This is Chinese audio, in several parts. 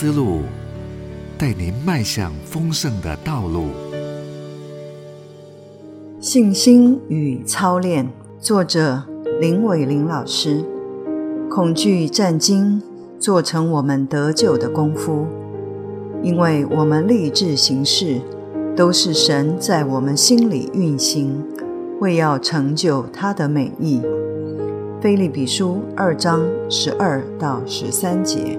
思路，带您迈向丰盛的道路。信心与操练，作者林伟林老师。恐惧战惊，做成我们得救的功夫，因为我们立志行事，都是神在我们心里运行，为要成就他的美意。菲利比书二章十二到十三节。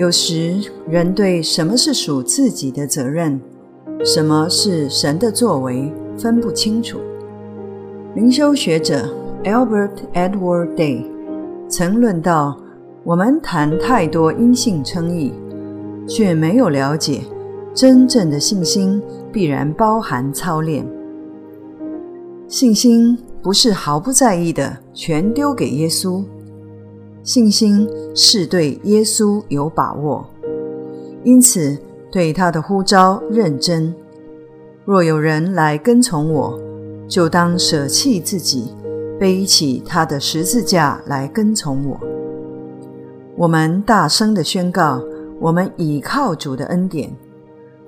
有时人对什么是属自己的责任，什么是神的作为分不清楚。灵修学者 Albert Edward Day 曾论到：我们谈太多因信称义，却没有了解真正的信心必然包含操练。信心不是毫不在意的全丢给耶稣。信心是对耶稣有把握，因此对他的呼召认真。若有人来跟从我，就当舍弃自己，背起他的十字架来跟从我。我们大声的宣告：我们倚靠主的恩典，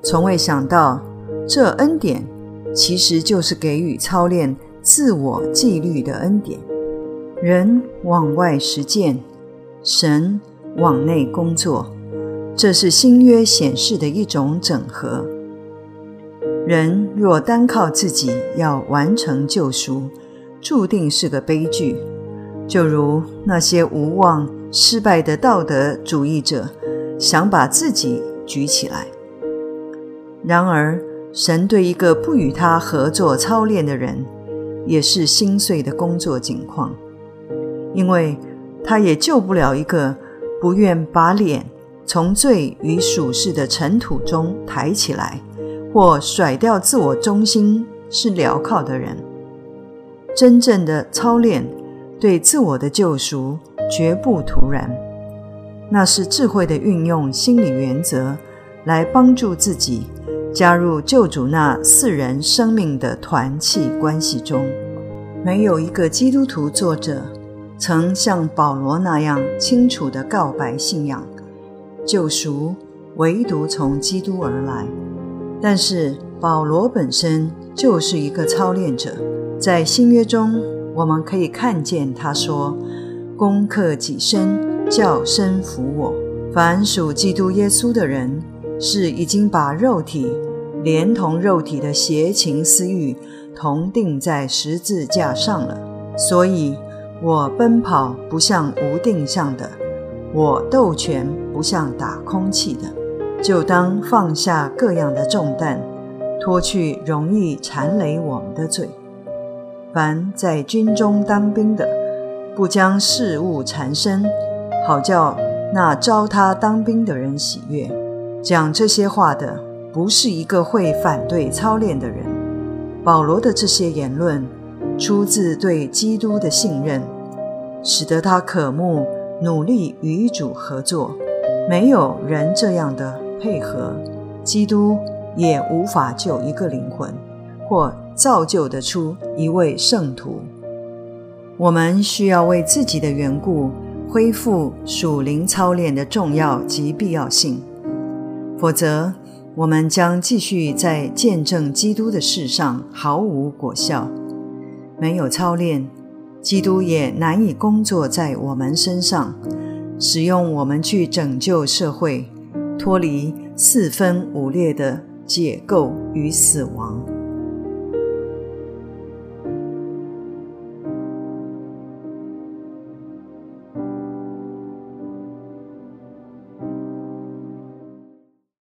从未想到这恩典其实就是给予操练自我纪律的恩典。人往外实践，神往内工作，这是新约显示的一种整合。人若单靠自己要完成救赎，注定是个悲剧。就如那些无望、失败的道德主义者，想把自己举起来。然而，神对一个不与他合作操练的人，也是心碎的工作境况。因为他也救不了一个不愿把脸从罪与属世的尘土中抬起来，或甩掉自我中心是镣铐的人。真正的操练对自我的救赎绝不突然，那是智慧的运用心理原则来帮助自己加入救主那四人生命的团契关系中。没有一个基督徒作者。曾像保罗那样清楚地告白信仰，救赎唯独从基督而来。但是保罗本身就是一个操练者，在新约中我们可以看见他说：“攻克己身，叫身服我。凡属基督耶稣的人，是已经把肉体连同肉体的邪情私欲同定在十字架上了。”所以。我奔跑不像无定向的，我斗拳不像打空气的，就当放下各样的重担，脱去容易缠累我们的罪。凡在军中当兵的，不将事物缠身，好叫那招他当兵的人喜悦。讲这些话的，不是一个会反对操练的人。保罗的这些言论。出自对基督的信任，使得他渴慕努力与主合作。没有人这样的配合，基督也无法救一个灵魂，或造就得出一位圣徒。我们需要为自己的缘故恢复属灵操练的重要及必要性，否则我们将继续在见证基督的事上毫无果效。没有操练，基督也难以工作在我们身上，使用我们去拯救社会，脱离四分五裂的解构与死亡。